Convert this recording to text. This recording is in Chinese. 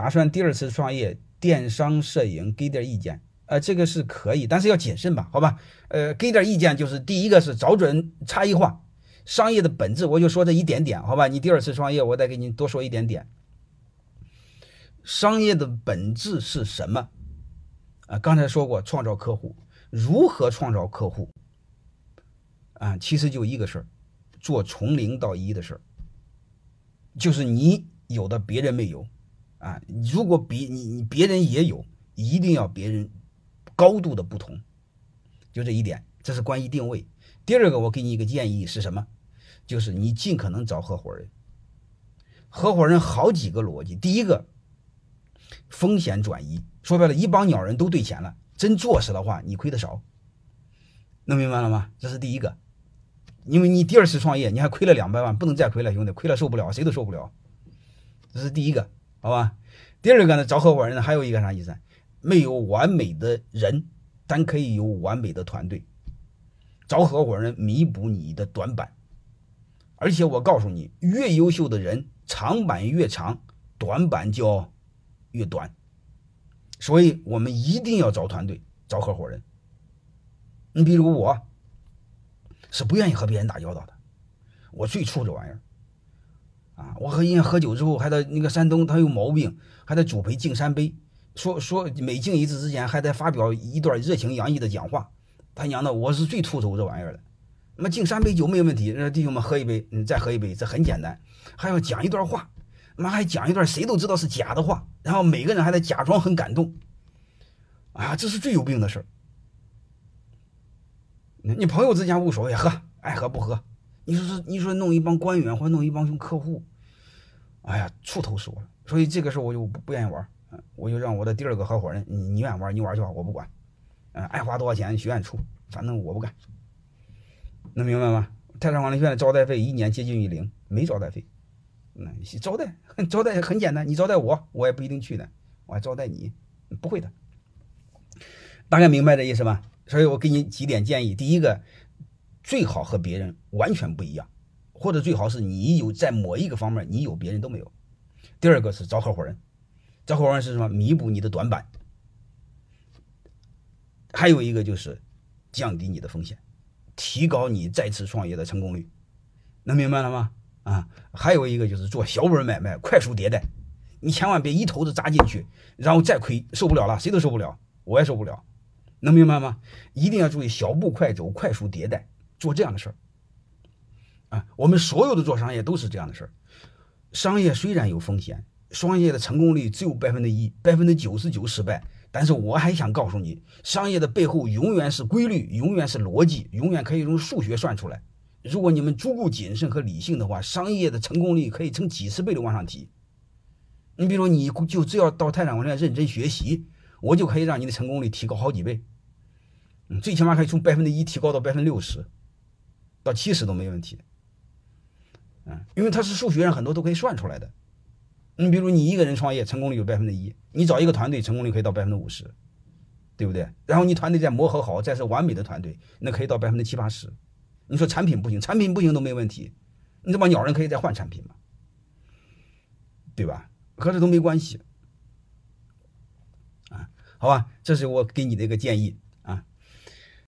打算第二次创业，电商摄影给点意见。呃，这个是可以，但是要谨慎吧？好吧，呃，给点意见就是第一个是找准差异化，商业的本质，我就说这一点点，好吧？你第二次创业，我再给你多说一点点。商业的本质是什么？啊，刚才说过，创造客户，如何创造客户？啊，其实就一个事儿，做从零到一的事儿，就是你有的别人没有，啊，如果别你你别人也有，一定要别人。高度的不同，就这一点，这是关于定位。第二个，我给你一个建议是什么？就是你尽可能找合伙人。合伙人好几个逻辑。第一个，风险转移，说白了，一帮鸟人都兑钱了，真做死的话，你亏的少。能明白了吗？这是第一个。因为你第二次创业，你还亏了两百万，不能再亏了，兄弟，亏了受不了，谁都受不了。这是第一个，好吧？第二个呢，找合伙人呢，还有一个啥意思？没有完美的人，但可以有完美的团队。找合伙人弥补你的短板，而且我告诉你，越优秀的人长板越长，短板就越短。所以我们一定要找团队，找合伙人。你比如我，是不愿意和别人打交道的，我最怵这玩意儿。我和人家喝酒之后，还在那个山东，他有毛病，还得主陪敬三杯。说说每敬一次之前，还得发表一段热情洋溢的讲话。他娘的，我是最吐槽这玩意儿的。那么敬三杯酒没有问题，让弟兄们喝一杯，你再喝一杯，这很简单。还要讲一段话，妈还讲一段谁都知道是假的话，然后每个人还得假装很感动。啊，这是最有病的事儿。你朋友之间无所谓，喝爱喝不喝。你说是你说弄一帮官员或弄一帮客户，哎呀，怵头死我了。所以这个事我就不不愿意玩。我就让我的第二个合伙人，你你愿意玩你玩去吧，我不管，嗯，爱花多少钱随便出，反正我不干，能明白吗？泰山管理学院的招待费一年接近于零，没招待费，那招待 招待很简单，你招待我，我也不一定去的，我还招待你，不会的，大概明白这意思吧？所以我给你几点建议：第一个，最好和别人完全不一样，或者最好是你有在某一个方面你有别人都没有；第二个是找合伙人。这伙人是什么？弥补你的短板。还有一个就是降低你的风险，提高你再次创业的成功率。能明白了吗？啊，还有一个就是做小本买卖，快速迭代。你千万别一头子扎进去，然后再亏，受不了了，谁都受不了，我也受不了。能明白吗？一定要注意小步快走，快速迭代，做这样的事儿。啊，我们所有的做商业都是这样的事儿。商业虽然有风险。商业的成功率只有百分之一，百分之九十九失败。但是我还想告诉你，商业的背后永远是规律，永远是逻辑，永远可以用数学算出来。如果你们足够谨慎和理性的话，商业的成功率可以成几十倍的往上提。你比如说，你就只要到泰山网站认真学习，我就可以让你的成功率提高好几倍。嗯，最起码可以从百分之一提高到百分之六十，到七十都没问题。嗯，因为它是数学上很多都可以算出来的。你比如你一个人创业，成功率有百分之一；你找一个团队，成功率可以到百分之五十，对不对？然后你团队再磨合好，再是完美的团队，那可以到百分之七八十。你说产品不行，产品不行都没问题，你这帮鸟人可以再换产品嘛，对吧？和这都没关系啊，好吧，这是我给你的一个建议。